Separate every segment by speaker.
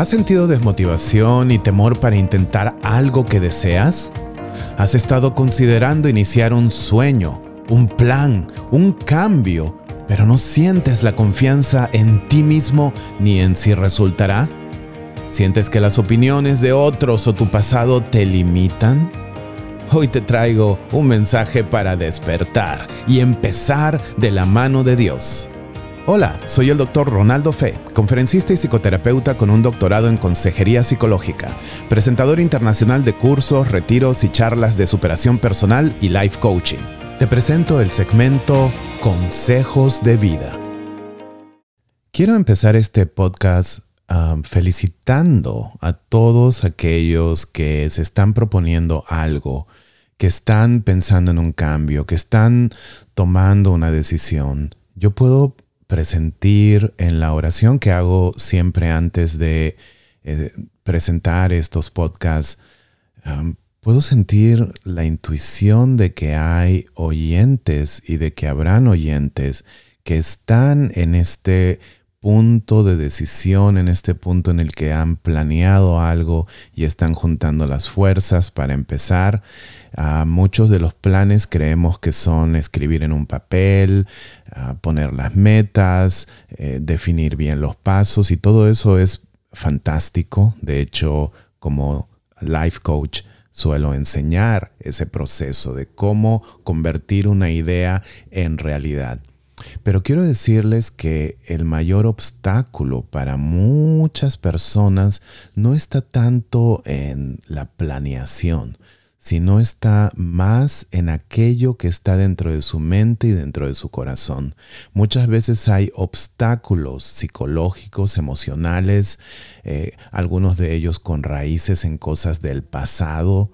Speaker 1: ¿Has sentido desmotivación y temor para intentar algo que deseas? ¿Has estado considerando iniciar un sueño, un plan, un cambio, pero no sientes la confianza en ti mismo ni en si resultará? ¿Sientes que las opiniones de otros o tu pasado te limitan? Hoy te traigo un mensaje para despertar y empezar de la mano de Dios. Hola, soy el doctor Ronaldo Fe, conferencista y psicoterapeuta con un doctorado en consejería psicológica, presentador internacional de cursos, retiros y charlas de superación personal y life coaching. Te presento el segmento Consejos de Vida. Quiero empezar este podcast um, felicitando a todos aquellos que se están proponiendo algo, que están pensando en un cambio, que están tomando una decisión. Yo puedo presentir en la oración que hago siempre antes de eh, presentar estos podcasts, puedo sentir la intuición de que hay oyentes y de que habrán oyentes que están en este punto de decisión, en este punto en el que han planeado algo y están juntando las fuerzas para empezar. Ah, muchos de los planes creemos que son escribir en un papel, ah, poner las metas, eh, definir bien los pasos y todo eso es fantástico. De hecho, como life coach, suelo enseñar ese proceso de cómo convertir una idea en realidad. Pero quiero decirles que el mayor obstáculo para muchas personas no está tanto en la planeación, sino está más en aquello que está dentro de su mente y dentro de su corazón. Muchas veces hay obstáculos psicológicos, emocionales, eh, algunos de ellos con raíces en cosas del pasado,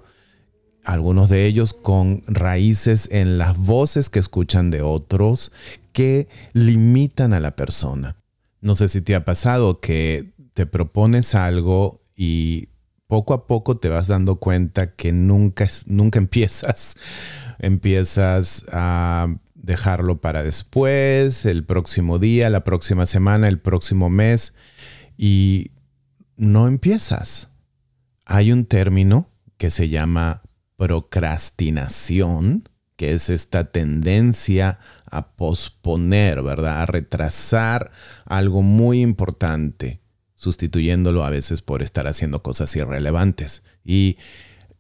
Speaker 1: algunos de ellos con raíces en las voces que escuchan de otros que limitan a la persona. No sé si te ha pasado que te propones algo y poco a poco te vas dando cuenta que nunca, nunca empiezas. Empiezas a dejarlo para después, el próximo día, la próxima semana, el próximo mes y no empiezas. Hay un término que se llama procrastinación, que es esta tendencia a posponer, ¿verdad? A retrasar algo muy importante, sustituyéndolo a veces por estar haciendo cosas irrelevantes. Y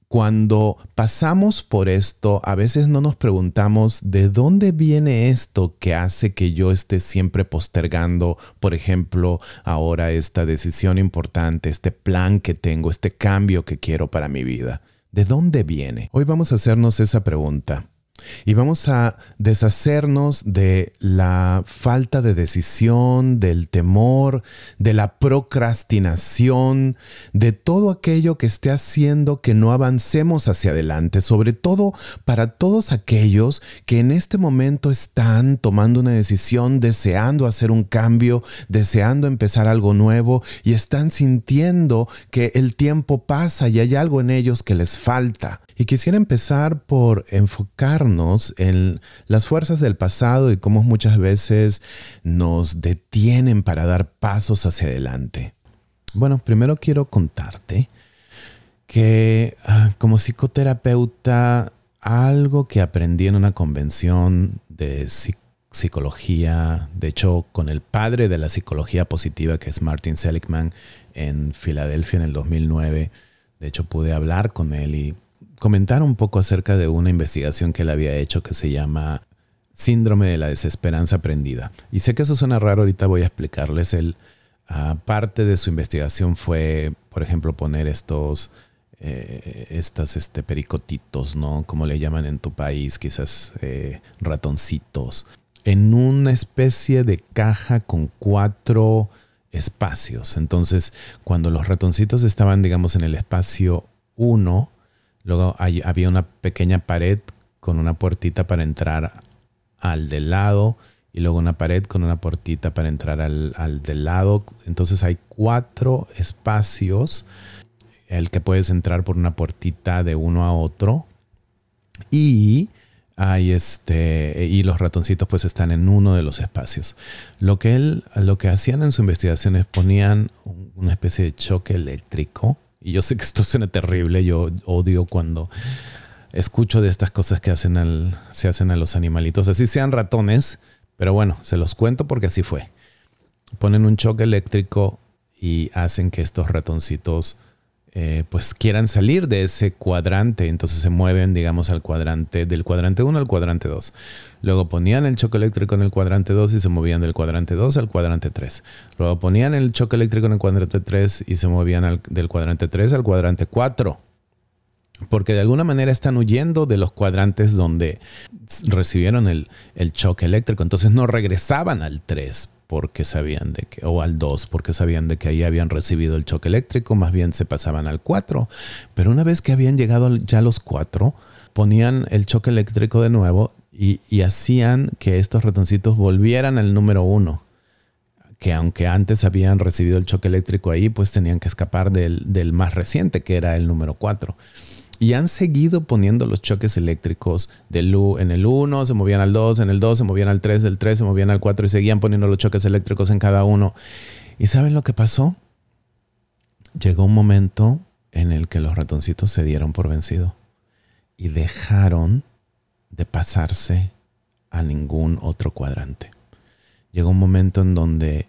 Speaker 1: cuando pasamos por esto, a veces no nos preguntamos de dónde viene esto que hace que yo esté siempre postergando, por ejemplo, ahora esta decisión importante, este plan que tengo, este cambio que quiero para mi vida. ¿De dónde viene? Hoy vamos a hacernos esa pregunta. Y vamos a deshacernos de la falta de decisión, del temor, de la procrastinación, de todo aquello que esté haciendo que no avancemos hacia adelante, sobre todo para todos aquellos que en este momento están tomando una decisión, deseando hacer un cambio, deseando empezar algo nuevo y están sintiendo que el tiempo pasa y hay algo en ellos que les falta. Y quisiera empezar por enfocarnos en las fuerzas del pasado y cómo muchas veces nos detienen para dar pasos hacia adelante. Bueno, primero quiero contarte que ah, como psicoterapeuta, algo que aprendí en una convención de psicología, de hecho con el padre de la psicología positiva, que es Martin Seligman, en Filadelfia en el 2009, de hecho pude hablar con él y comentar un poco acerca de una investigación que él había hecho que se llama Síndrome de la Desesperanza Aprendida. Y sé que eso suena raro, ahorita voy a explicarles. El, ah, parte de su investigación fue, por ejemplo, poner estos, eh, estas este, pericotitos, ¿no? Como le llaman en tu país, quizás eh, ratoncitos, en una especie de caja con cuatro espacios. Entonces, cuando los ratoncitos estaban, digamos, en el espacio 1, Luego había una pequeña pared con una puertita para entrar al del lado y luego una pared con una puertita para entrar al, al del lado. Entonces hay cuatro espacios, el que puedes entrar por una puertita de uno a otro. Y hay este y los ratoncitos pues están en uno de los espacios. Lo que él lo que hacían en su investigación es ponían una especie de choque eléctrico. Y yo sé que esto suena terrible, yo odio cuando escucho de estas cosas que hacen al, se hacen a los animalitos, así sean ratones, pero bueno, se los cuento porque así fue. Ponen un choque eléctrico y hacen que estos ratoncitos eh, pues quieran salir de ese cuadrante, entonces se mueven, digamos, al cuadrante, del cuadrante 1 al cuadrante 2. Luego ponían el choque eléctrico en el cuadrante 2 y se movían del cuadrante 2 al cuadrante 3. Luego ponían el choque eléctrico en el cuadrante 3 y se movían del cuadrante 3 al cuadrante 4. Porque de alguna manera están huyendo de los cuadrantes donde recibieron el, el choque eléctrico. Entonces no regresaban al 3 porque sabían de que, o al 2 porque sabían de que ahí habían recibido el choque eléctrico, más bien se pasaban al 4. Pero una vez que habían llegado ya los 4, ponían el choque eléctrico de nuevo y, hacían que estos ratoncitos volvieran al número 1. Que aunque antes habían recibido el choque eléctrico ahí, pues tenían que escapar del, del más reciente, que era el número 4. Y han seguido poniendo los choques eléctricos del en el 1, se movían al 2, en el 2 se movían al 3, del 3 se movían al 4 y seguían poniendo los choques eléctricos en cada uno. ¿Y saben lo que pasó? Llegó un momento en el que los ratoncitos se dieron por vencido y dejaron de pasarse a ningún otro cuadrante. Llegó un momento en donde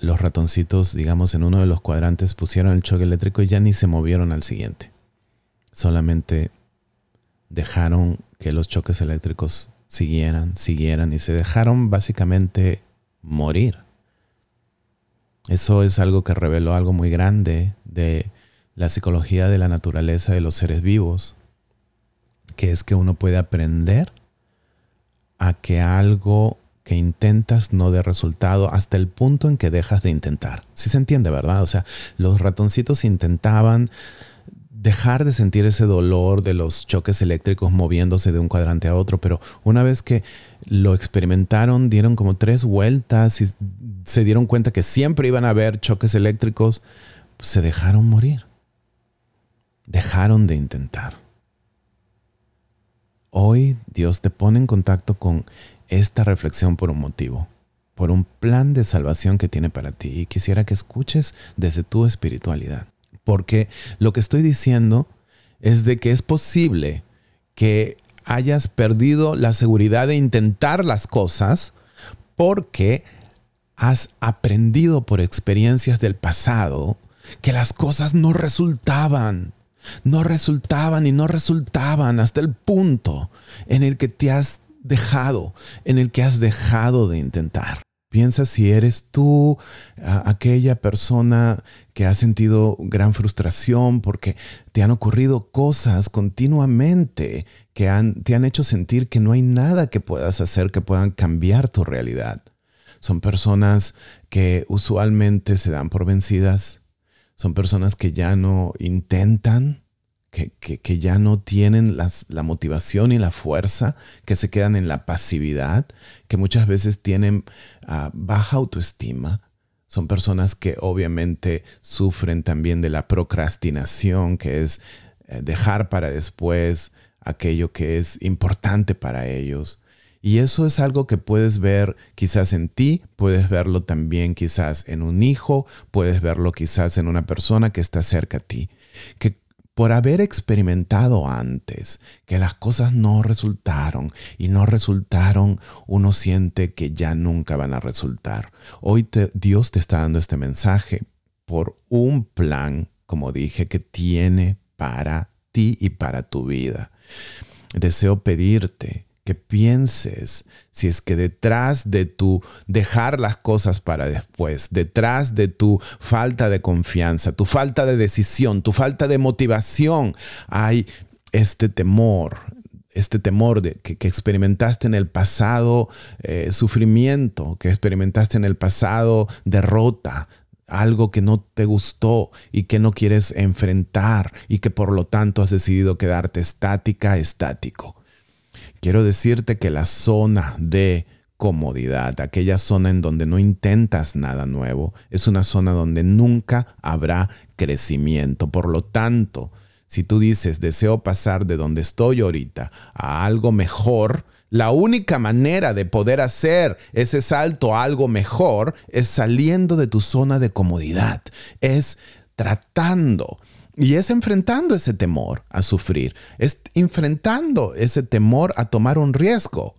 Speaker 1: los ratoncitos, digamos, en uno de los cuadrantes pusieron el choque eléctrico y ya ni se movieron al siguiente solamente dejaron que los choques eléctricos siguieran, siguieran y se dejaron básicamente morir. Eso es algo que reveló algo muy grande de la psicología de la naturaleza de los seres vivos, que es que uno puede aprender a que algo que intentas no dé resultado hasta el punto en que dejas de intentar. Si se entiende, ¿verdad? O sea, los ratoncitos intentaban dejar de sentir ese dolor de los choques eléctricos moviéndose de un cuadrante a otro, pero una vez que lo experimentaron, dieron como tres vueltas y se dieron cuenta que siempre iban a haber choques eléctricos, pues se dejaron morir. Dejaron de intentar. Hoy Dios te pone en contacto con esta reflexión por un motivo, por un plan de salvación que tiene para ti y quisiera que escuches desde tu espiritualidad porque lo que estoy diciendo es de que es posible que hayas perdido la seguridad de intentar las cosas porque has aprendido por experiencias del pasado que las cosas no resultaban. No resultaban y no resultaban hasta el punto en el que te has dejado, en el que has dejado de intentar. Piensa si eres tú aquella persona que ha sentido gran frustración porque te han ocurrido cosas continuamente que te han hecho sentir que no hay nada que puedas hacer que puedan cambiar tu realidad. Son personas que usualmente se dan por vencidas. Son personas que ya no intentan que, ya no tienen la motivación y la fuerza, que se quedan en la pasividad, que muchas veces tienen ah, baja autoestima. Son personas que obviamente sufren también de la procrastinación, que es eh, dejar para después aquello que es importante para ellos. Y eso es algo que puedes ver quizás en ti, puedes verlo también quizás en un hijo, puedes verlo quizás en una persona que está cerca a ti, que por haber experimentado antes que las cosas no resultaron y no resultaron, uno siente que ya nunca van a resultar. Hoy Dios te está dando este mensaje por un plan, como dije, que tiene para ti y para tu vida. Deseo pedirte que pienses si es que detrás de tu dejar las cosas para después, detrás de tu falta de confianza, tu falta de decisión, tu falta de motivación, hay este temor, este temor de, que, experimentaste en el pasado, eh, sufrimiento, que experimentaste en el pasado, derrota, algo que no te gustó y que no quieres enfrentar y que por lo tanto has decidido quedarte estática, estático. Quiero decirte que la zona de comodidad, aquella zona en donde no intentas nada nuevo, es una zona donde nunca habrá crecimiento. Por lo tanto, si tú dices, deseo pasar de donde estoy ahorita a algo mejor, La única manera de poder hacer ese salto a algo mejor es saliendo de tu zona de comodidad, es tratando y es enfrentando ese temor a sufrir, es enfrentando ese temor a tomar un riesgo.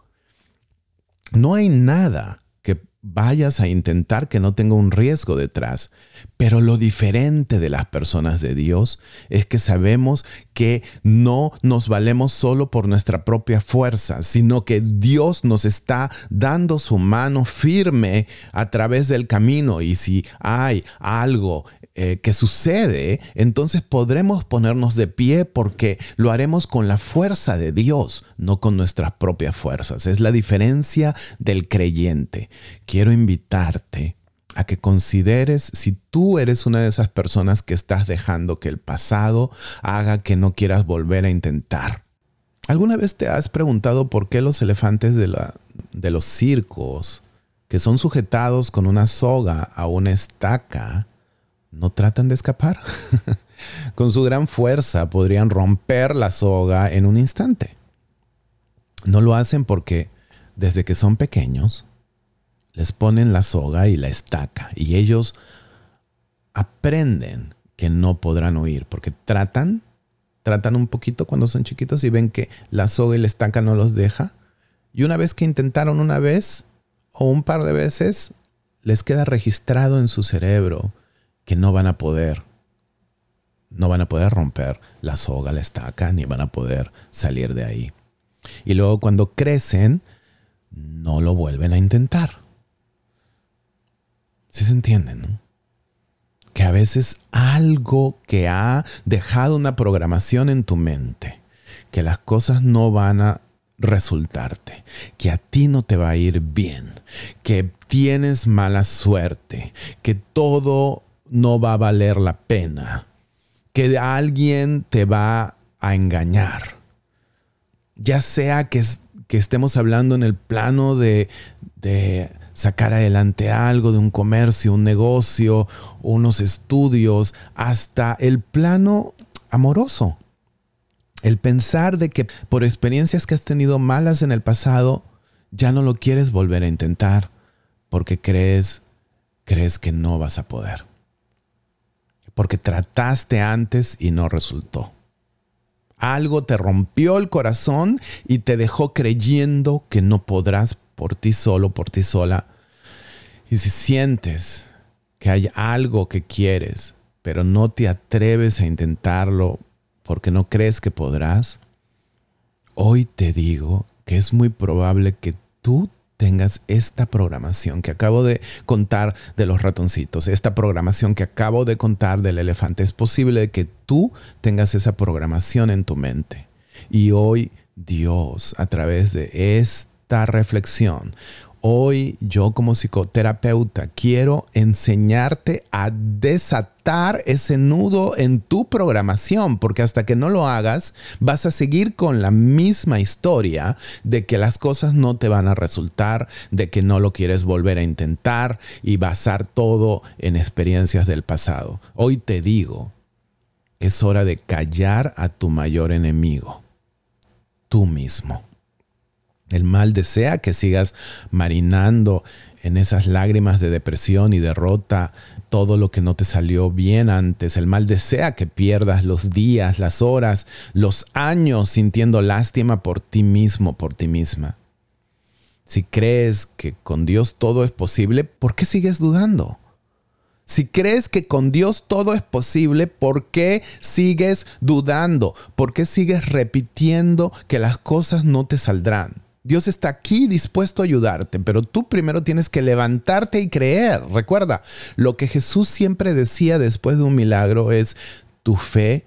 Speaker 1: No hay nada que vayas a intentar que no tenga un riesgo detrás. Pero lo diferente de las personas de Dios es que sabemos que no nos valemos solo por nuestra propia fuerza, sino que Dios nos está dando su mano firme a través del camino. Y si hay algo eh, que sucede, entonces podremos ponernos de pie porque lo haremos con la fuerza de Dios, no con nuestras propias fuerzas. Es la diferencia del creyente. Quiero invitarte a que consideres si tú eres una de esas personas que estás dejando que el pasado haga que no quieras volver a intentar. ¿Alguna vez te has preguntado por qué los elefantes de, la, de los circos, que son sujetados con una soga a una estaca, no tratan de escapar. Con su gran fuerza podrían romper la soga en un instante. No lo hacen porque desde que son pequeños les ponen la soga y la estaca y ellos aprenden que no podrán huir porque tratan, tratan un poquito cuando son chiquitos y ven que la soga y la estaca no los deja. Y una vez que intentaron una vez o un par de veces, les queda registrado en su cerebro que no van a poder, no van a poder romper la soga, la estaca, ni van a poder salir de ahí. Y luego cuando crecen, no lo vuelven a intentar. Si se entienden, Que a veces algo que ha dejado una programación en tu mente, que las cosas no van a resultarte, que a ti no te va a ir bien, que tienes mala suerte, que todo no va a valer la pena, que alguien te va a engañar. Ya sea que, estemos hablando en el plano de, de sacar adelante algo, de un comercio, un negocio, unos estudios, hasta el plano amoroso. El pensar de que por experiencias que has tenido malas en el pasado, ya no lo quieres volver a intentar porque crees crees que no vas a poder porque trataste antes y no resultó. Algo te rompió el corazón y te dejó creyendo que no podrás por ti solo, por ti sola. Y si sientes que hay algo que quieres, pero no te atreves a intentarlo porque no crees que podrás, hoy te digo que es muy probable que tú tengas esta programación que acabo de contar de los ratoncitos, esta programación que acabo de contar del elefante. Es posible que tú tengas esa programación en tu mente. Y hoy Dios, a través de esta reflexión, Hoy yo como psicoterapeuta quiero enseñarte a desatar ese nudo en tu programación, porque hasta que no lo hagas vas a seguir con la misma historia de que las cosas no te van a resultar, de que no lo quieres volver a intentar y basar todo en experiencias del pasado. Hoy te digo es hora de callar a tu mayor enemigo, tú mismo. El mal desea que sigas marinando en esas lágrimas de depresión y derrota todo lo que no te salió bien antes. El mal desea que pierdas los días, las horas, los años sintiendo lástima por ti mismo, por ti misma. Si crees que con Dios todo es posible, ¿por qué sigues dudando? Si crees que con Dios todo es posible, ¿por qué sigues dudando? ¿Por qué sigues repitiendo que las cosas no te saldrán? Dios está aquí dispuesto a ayudarte, pero tú primero tienes que levantarte y creer. Recuerda, lo que Jesús siempre decía después de un milagro es, tu fe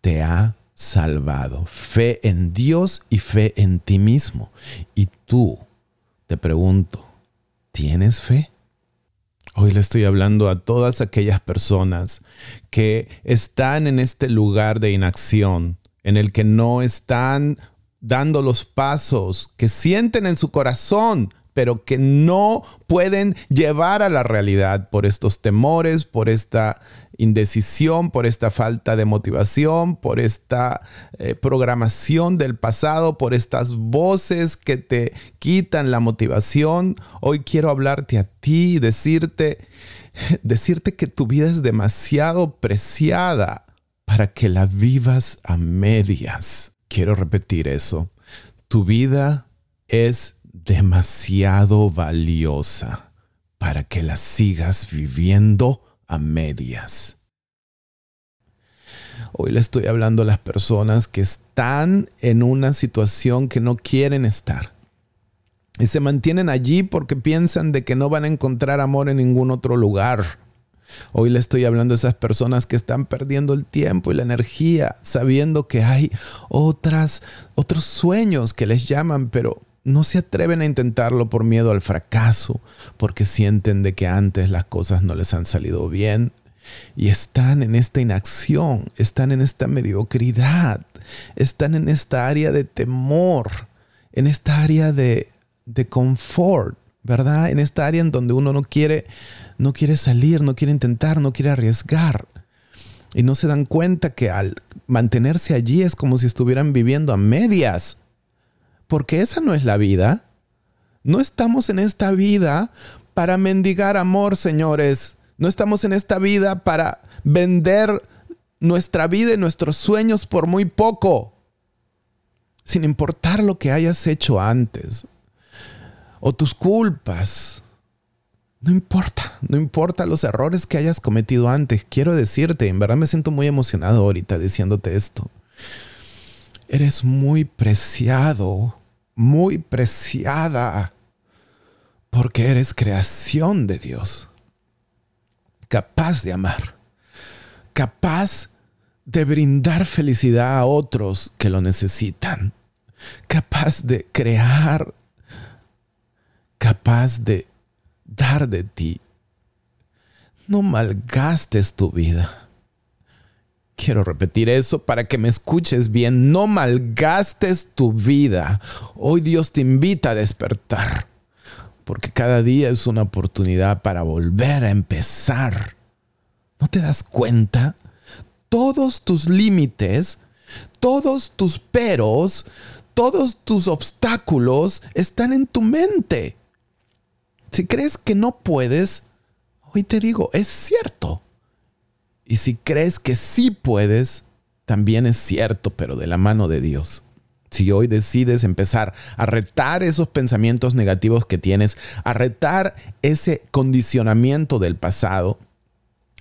Speaker 1: te ha salvado. Fe en Dios y fe en ti mismo. Y tú, te pregunto, ¿tienes fe? Hoy le estoy hablando a todas aquellas personas que están en este lugar de inacción, en el que no están dando los pasos que sienten en su corazón, pero que no pueden llevar a la realidad por estos temores, por esta indecisión, por esta falta de motivación, por esta eh, programación del pasado, por estas voces que te quitan la motivación. Hoy quiero hablarte a ti y decirte, decirte que tu vida es demasiado preciada para que la vivas a medias. Quiero repetir eso. Tu vida es demasiado valiosa para que la sigas viviendo a medias. Hoy le estoy hablando a las personas que están en una situación que no quieren estar. Y se mantienen allí porque piensan de que no van a encontrar amor en ningún otro lugar. Hoy le estoy hablando a esas personas que están perdiendo el tiempo y la energía sabiendo que hay otras otros sueños que les llaman, pero no se atreven a intentarlo por miedo al fracaso, porque sienten de que antes las cosas no les han salido bien y están en esta inacción, están en esta mediocridad, están en esta área de temor, en esta área de, de confort, ¿verdad? En esta área en donde uno no quiere, no quiere salir, no quiere intentar, no quiere arriesgar. Y no se dan cuenta que al mantenerse allí es como si estuvieran viviendo a medias porque esa no es la vida. No estamos en esta vida para mendigar amor, señores. No estamos en esta vida para vender nuestra vida y nuestros sueños por muy poco, sin importar lo que hayas hecho antes o tus culpas. No importa, no importa los errores que hayas cometido antes. Quiero decirte, en verdad me siento muy emocionado ahorita diciéndote esto. Eres muy preciado, muy preciada, porque eres creación de Dios, capaz de amar, capaz de brindar felicidad a otros que lo necesitan, capaz de crear, capaz de dar de ti. No malgastes tu vida Quiero repetir eso para que me escuches bien. No malgastes tu vida. Hoy Dios te invita a despertar. Porque cada día es una oportunidad para volver a empezar. ¿No te das cuenta? Todos tus límites, todos tus peros, todos tus obstáculos están en tu mente. Si crees que no puedes, hoy te digo, es cierto. Y si crees que sí puedes, también es cierto, pero de la mano de Dios. Si hoy decides empezar a retar esos pensamientos negativos que tienes, a retar ese condicionamiento del pasado,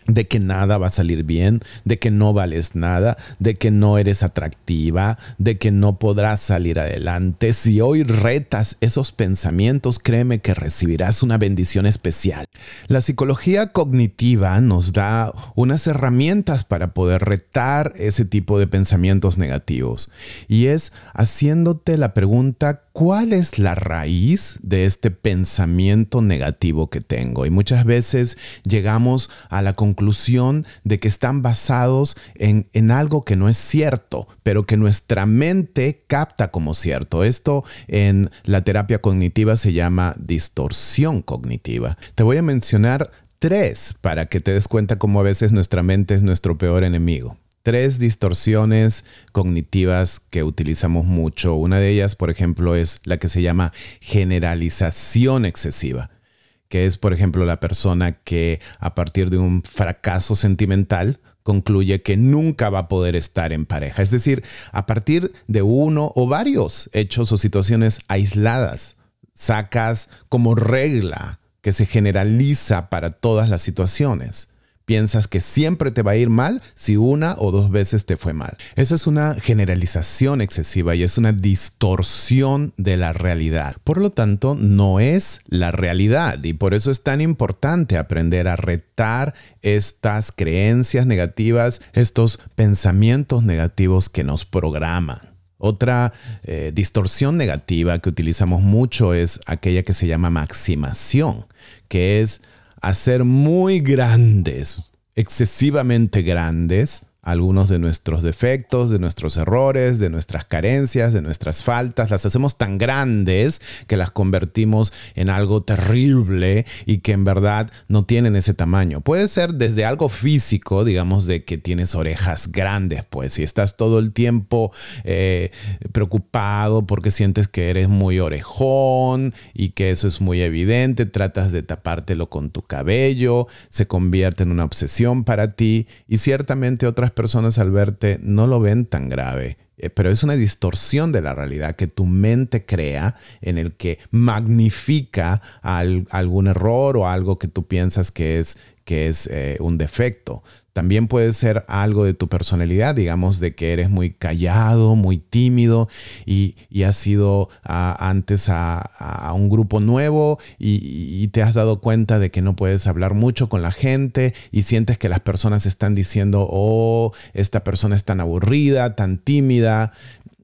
Speaker 1: de que nada va a salir bien, de que no vales nada, de que no eres atractiva, de que no podrás salir adelante. Si hoy retas esos pensamientos, créeme que recibirás una bendición especial. La psicología cognitiva nos da unas herramientas para poder retar ese tipo de pensamientos negativos y es haciéndote la pregunta ¿cuál es la raíz de este pensamiento negativo que tengo? Y muchas veces llegamos a la conclusión de que están basados en, en, algo que no es cierto, pero que nuestra mente capta como cierto. Esto en la terapia cognitiva se llama distorsión cognitiva. Te voy a mencionar tres para que te des cuenta cómo a veces nuestra mente es nuestro peor enemigo tres distorsiones cognitivas que utilizamos mucho. Una de ellas, por ejemplo, es la que se llama generalización excesiva, que es, por ejemplo, la persona que a partir de un fracaso sentimental concluye que nunca va a poder estar en pareja. Es decir, a partir de uno o varios hechos o situaciones aisladas, sacas como regla que se generaliza para todas las situaciones. Piensas que siempre te va a ir mal si una o dos veces te fue mal. Esa es una generalización excesiva y es una distorsión de la realidad. Por lo tanto, no es la realidad y por eso es tan importante aprender a retar estas creencias negativas, estos pensamientos negativos que nos programan. Otra eh, distorsión negativa que utilizamos mucho es aquella que se llama maximación, que es hacer muy grandes, excesivamente grandes, algunos de nuestros defectos, de nuestros errores, de nuestras carencias, de nuestras faltas, las hacemos tan grandes que las convertimos en algo terrible y que en verdad no tienen ese tamaño. Puede ser desde algo físico, digamos, de que tienes orejas grandes, pues si estás todo el tiempo eh, preocupado porque sientes que eres muy orejón y que eso es muy evidente, tratas de tapártelo con tu cabello, se convierte en una obsesión para ti y ciertamente otras personas al verte no lo ven tan grave, eh, pero es una distorsión de la realidad que tu mente crea en el que magnifica algún error o algo que tú piensas que es, que es eh, un defecto. También puede ser algo de tu personalidad, digamos, de que eres muy callado, muy tímido y, has ido antes a, un grupo nuevo y, te has dado cuenta de que no puedes hablar mucho con la gente y sientes que las personas están diciendo, oh, esta persona es tan aburrida, tan tímida.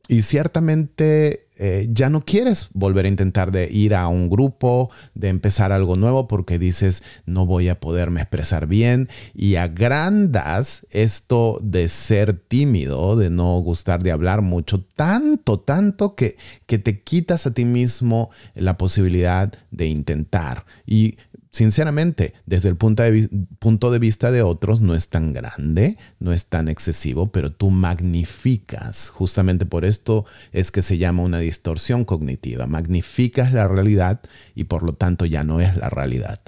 Speaker 1: Y ciertamente eh, ya no quieres volver a intentar de ir a un grupo, de empezar algo nuevo porque dices no voy a poderme expresar bien y agrandas esto de ser tímido, de no gustar de hablar mucho, tanto, tanto que, que te quitas a ti mismo la posibilidad de intentar. Y sinceramente, desde el punto de, punto de, vista de otros, no es tan grande, no es tan excesivo, pero tú magnificas. Justamente por esto es que se llama una distorsión cognitiva. Magnificas la realidad y por lo tanto ya no es la realidad.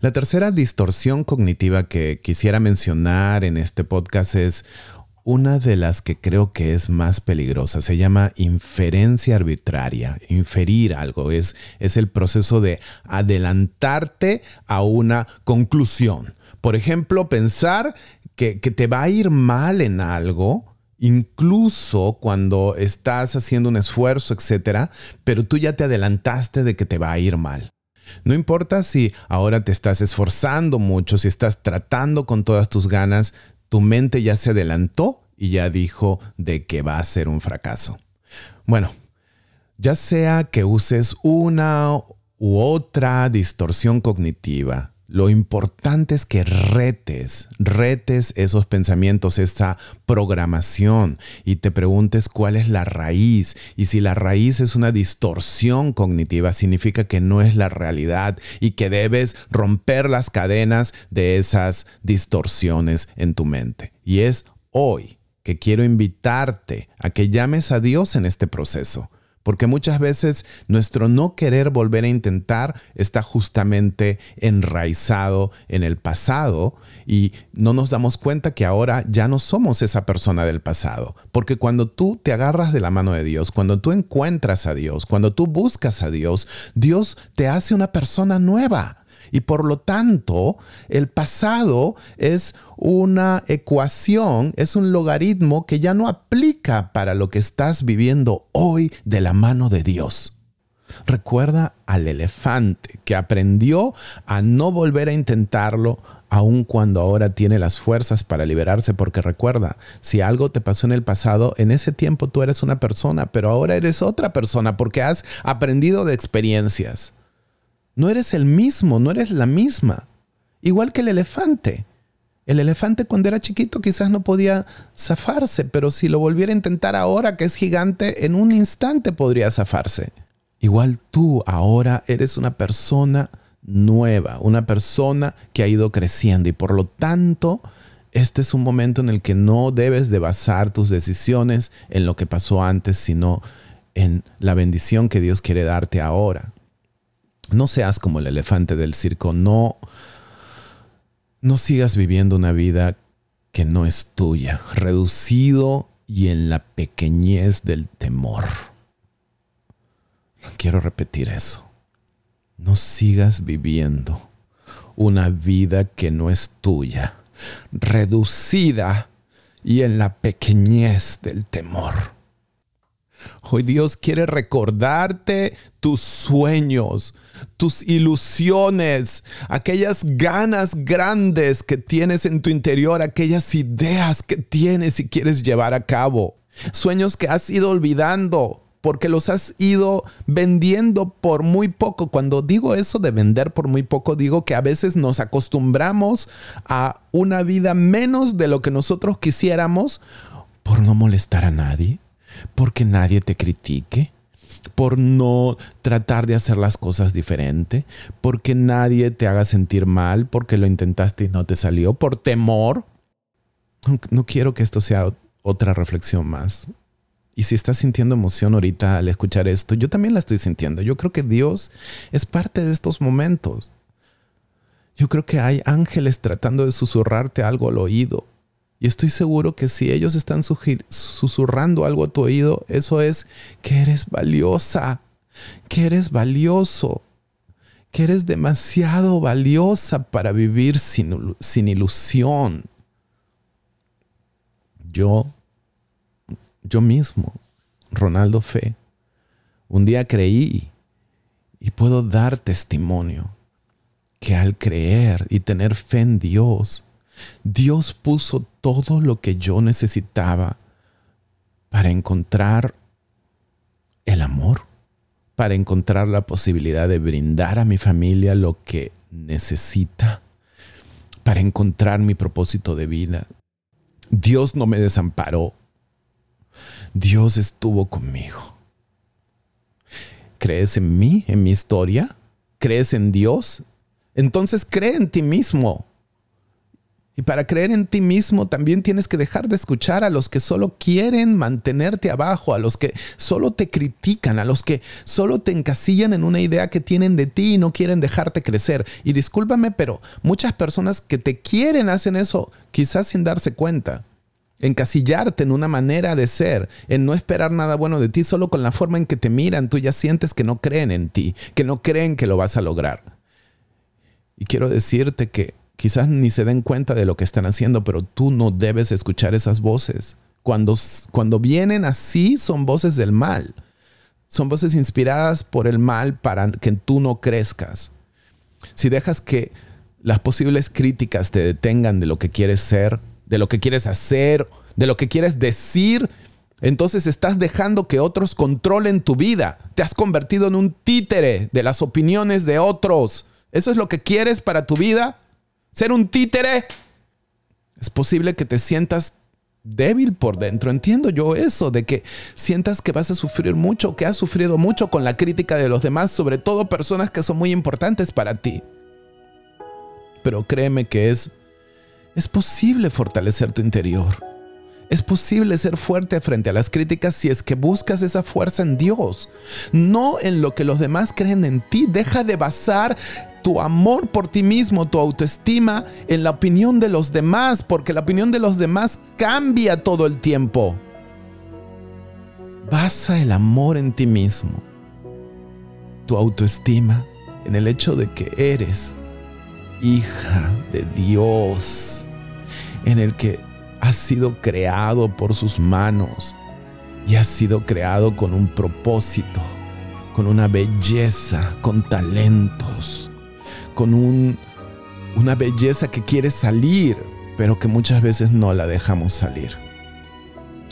Speaker 1: La tercera distorsión cognitiva que quisiera mencionar en este podcast es una de las que creo que es más peligrosa se llama inferencia arbitraria. Inferir algo es, es el proceso de adelantarte a una conclusión. Por ejemplo, pensar que, que te va a ir mal en algo, incluso cuando estás haciendo un esfuerzo, etcétera, pero tú ya te adelantaste de que te va a ir mal. No importa si ahora te estás esforzando mucho, si estás tratando con todas tus ganas, tu mente ya se adelantó y ya dijo de que va a ser un fracaso. Bueno, ya sea que uses una u otra distorsión cognitiva, lo importante es que retes, retes esos pensamientos, esa programación y te preguntes cuál es la raíz. Y si la raíz es una distorsión cognitiva, significa que no es la realidad y que debes romper las cadenas de esas distorsiones en tu mente. Y es hoy que quiero invitarte a que llames a Dios en este proceso. Porque muchas veces nuestro no querer volver a intentar está justamente enraizado en el pasado y no nos damos cuenta que ahora ya no somos esa persona del pasado. Porque cuando tú te agarras de la mano de Dios, cuando tú encuentras a Dios, cuando tú buscas a Dios, Dios te hace una persona nueva. Y por lo tanto, el pasado es una ecuación, es un logaritmo que ya no aplica para lo que estás viviendo hoy de la mano de Dios. Recuerda al elefante que aprendió a no volver a intentarlo aun cuando ahora tiene las fuerzas para liberarse, porque recuerda, si algo te pasó en el pasado, en ese tiempo tú eres una persona, pero ahora eres otra persona porque has aprendido de experiencias. No eres el mismo, no eres la misma. Igual que el elefante. El elefante cuando era chiquito quizás no podía zafarse, pero si lo volviera a intentar ahora que es gigante, en un instante podría zafarse. Igual tú ahora eres una persona nueva, una persona que ha ido creciendo y por lo tanto este es un momento en el que no debes de basar tus decisiones en lo que pasó antes, sino en la bendición que Dios quiere darte ahora. No seas como el elefante del circo, no, no sigas viviendo una vida que no es tuya, reducido y en la pequeñez del temor. Quiero repetir eso. No sigas viviendo una vida que no es tuya, reducida y en la pequeñez del temor. Hoy Dios quiere recordarte tus sueños, tus ilusiones, aquellas ganas grandes que tienes en tu interior, aquellas ideas que tienes y quieres llevar a cabo, sueños que has ido olvidando porque los has ido vendiendo por muy poco. Cuando digo eso de vender por muy poco, digo que a veces nos acostumbramos a una vida menos de lo que nosotros quisiéramos por no molestar a nadie, porque nadie te critique, por no tratar de hacer las cosas diferente, porque nadie te haga sentir mal, porque lo intentaste y no te salió, por temor. No, quiero que esto sea otra reflexión más. Y si estás sintiendo emoción ahorita al escuchar esto, yo también la estoy sintiendo. Yo creo que Dios es parte de estos momentos. Yo creo que hay ángeles tratando de susurrarte algo al oído. Y estoy seguro que si ellos están susurrando algo a tu oído, eso es que eres valiosa, que eres valioso, que eres demasiado valiosa para vivir sin, sin ilusión. Yo, yo mismo, Ronaldo Fe, un día creí y puedo dar testimonio que al creer y tener fe en Dios, Dios puso todo lo que yo necesitaba para encontrar el amor, para encontrar la posibilidad de brindar a mi familia lo que necesita, para encontrar mi propósito de vida. Dios no me desamparó. Dios estuvo conmigo. ¿Crees en mí, en mi historia? ¿Crees en Dios? Entonces cree en ti mismo. Y para creer en ti mismo también tienes que dejar de escuchar a los que solo quieren mantenerte abajo, a los que solo te critican, a los que solo te encasillan en una idea que tienen de ti y no quieren dejarte crecer. Y discúlpame, pero muchas personas que te quieren hacen eso quizás sin darse cuenta. Encasillarte en una manera de ser, en no esperar nada bueno de ti, solo con la forma en que te miran, tú ya sientes que no creen en ti, que no creen que lo vas a lograr. Y quiero decirte que quizás ni se den cuenta de lo que están haciendo, pero tú no debes escuchar esas voces. Cuando, cuando vienen así son voces del mal. Son voces inspiradas por el mal para que tú no crezcas. Si dejas que las posibles críticas te detengan de lo que quieres ser, de lo que quieres hacer, de lo que quieres decir, entonces estás dejando que otros controlen tu vida. Te has convertido en un títere de las opiniones de otros. ¿Eso es lo que quieres para tu vida? Ser un títere, es posible que te sientas débil por dentro. Entiendo yo eso, de que sientas que vas a sufrir mucho, que has sufrido mucho con la crítica de los demás, sobre todo personas que son muy importantes para ti. Pero créeme que es, es posible fortalecer tu interior. Es posible ser fuerte frente a las críticas si es que buscas esa fuerza en Dios, no en lo que los demás creen en ti. Deja de basar tu amor por ti mismo, tu autoestima en la opinión de los demás, porque la opinión de los demás cambia todo el tiempo. Basa el amor en ti mismo, tu autoestima en el hecho de que eres hija de Dios, en el que has sido creado por sus manos y has sido creado con un propósito, con una belleza, con talentos con un, una belleza que quiere salir, pero que muchas veces no la dejamos salir.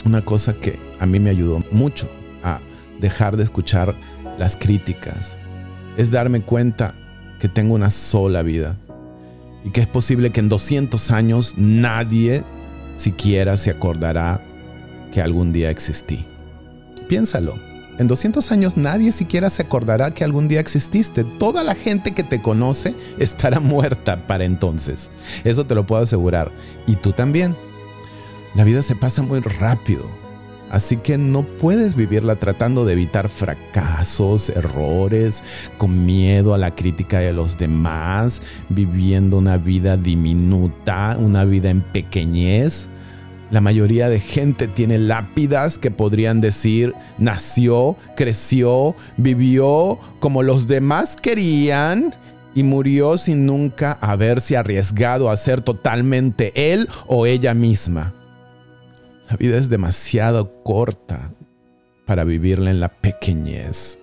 Speaker 1: Una cosa que a mí me ayudó mucho a dejar de escuchar las críticas es darme cuenta que tengo una sola vida y que es posible que en 200 años nadie siquiera se acordará que algún día existí. Piénsalo. En 200 años nadie siquiera se acordará que algún día exististe. Toda la gente que te conoce estará muerta para entonces. Eso te lo puedo asegurar. Y tú también. La vida se pasa muy rápido. Así que no puedes vivirla tratando de evitar fracasos, errores, con miedo a la crítica de los demás, viviendo una vida diminuta, una vida en pequeñez. La mayoría de gente tiene lápidas que podrían decir nació, creció, vivió como los demás querían y murió sin nunca haberse arriesgado a ser totalmente él o ella misma. La vida es demasiado corta para vivirla en la pequeñez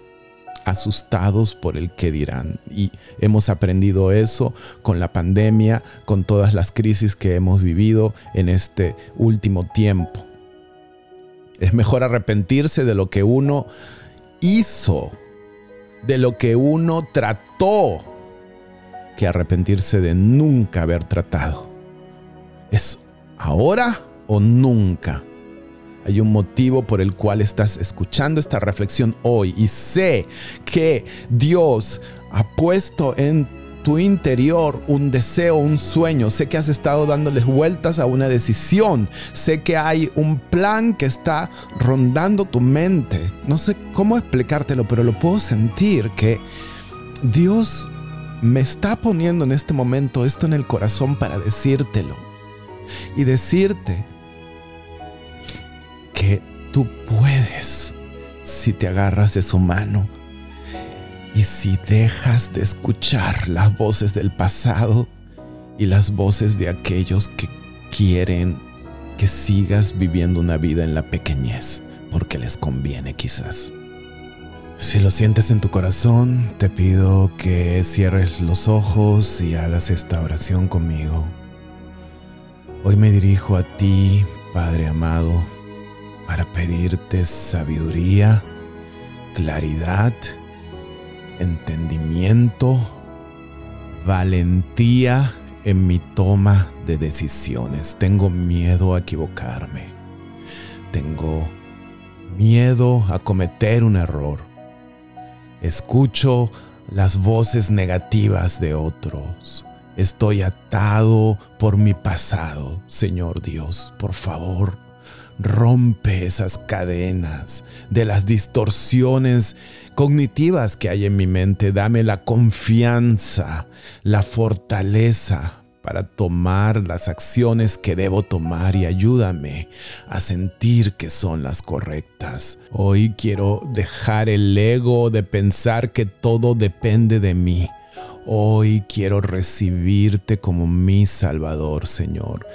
Speaker 1: asustados por el que dirán. Y hemos aprendido eso con la pandemia, con todas las crisis que hemos vivido en este último tiempo. Es mejor arrepentirse de lo que uno hizo, de lo que uno trató, que arrepentirse de nunca haber tratado. Es ahora o nunca. Hay un motivo por el cual estás escuchando esta reflexión hoy y sé que Dios ha puesto en tu interior un deseo, un sueño. Sé que has estado dándoles vueltas a una decisión. Sé que hay un plan que está rondando tu mente. No sé cómo explicártelo, pero lo puedo sentir que Dios me está poniendo en este momento esto en el corazón para decírtelo. Y decirte que tú puedes si te agarras de su mano y si dejas de escuchar las voces del pasado y las voces de aquellos que quieren que sigas viviendo una vida en la pequeñez, porque les conviene quizás. Si lo sientes en tu corazón, te pido que cierres los ojos y hagas esta oración conmigo. Hoy me dirijo a ti, Padre amado, para pedirte sabiduría, claridad, entendimiento, valentía en mi toma de decisiones. Tengo miedo a equivocarme. Tengo miedo a cometer un error. Escucho las voces negativas de otros. Estoy atado por mi pasado. Señor Dios, por favor, rompe esas cadenas de las distorsiones cognitivas que hay en mi mente. Dame la confianza, la fortaleza para tomar las acciones que debo tomar y ayúdame a sentir que son las correctas. Hoy quiero dejar el ego de pensar que todo depende de mí. Hoy quiero recibirte como mi Salvador, Señor.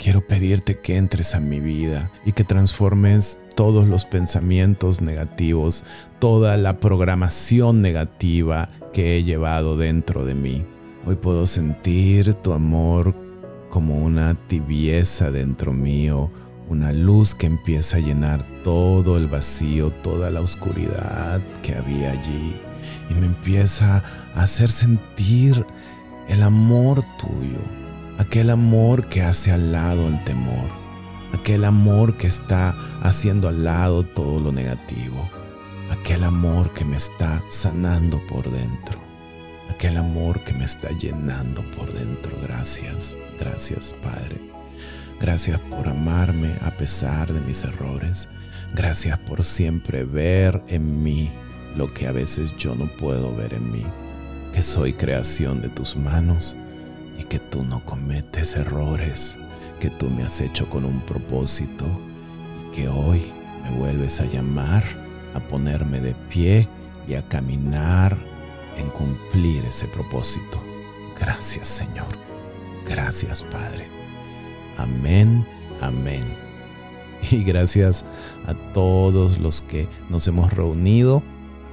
Speaker 1: Quiero pedirte que entres a mi vida y que transformes todos los pensamientos negativos, toda la programación negativa que he llevado dentro de mí. Hoy puedo sentir tu amor como una tibieza dentro mío, una luz que empieza a llenar todo el vacío, toda la oscuridad que había allí y me empieza a hacer sentir el amor tuyo aquel amor que hace al lado el temor, aquel amor que está haciendo al lado todo lo negativo, aquel amor que me está sanando por dentro, aquel amor que me está llenando por dentro. Gracias, gracias Padre. Gracias por amarme a pesar de mis errores. Gracias por siempre ver en mí lo que a veces yo no puedo ver en mí, que soy creación de tus manos y que tú no cometes errores, que tú me has hecho con un propósito y que hoy me vuelves a llamar a ponerme de pie y a caminar en cumplir ese propósito. Gracias Señor. Gracias Padre. Amén, amén. Y gracias a todos los que nos hemos reunido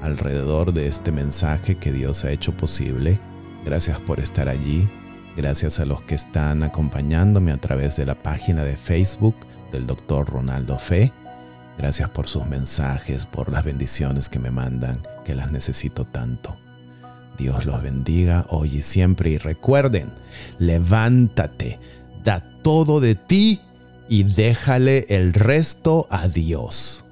Speaker 1: alrededor de este mensaje que Dios ha hecho posible. Gracias por estar allí. Gracias a los que están acompañándome a través de la página de Facebook del Dr. Ronaldo Fe. Gracias por sus mensajes, por las bendiciones que me mandan, que las necesito tanto. Dios los bendiga hoy y siempre y recuerden, levántate, da todo de ti y déjale el resto a Dios.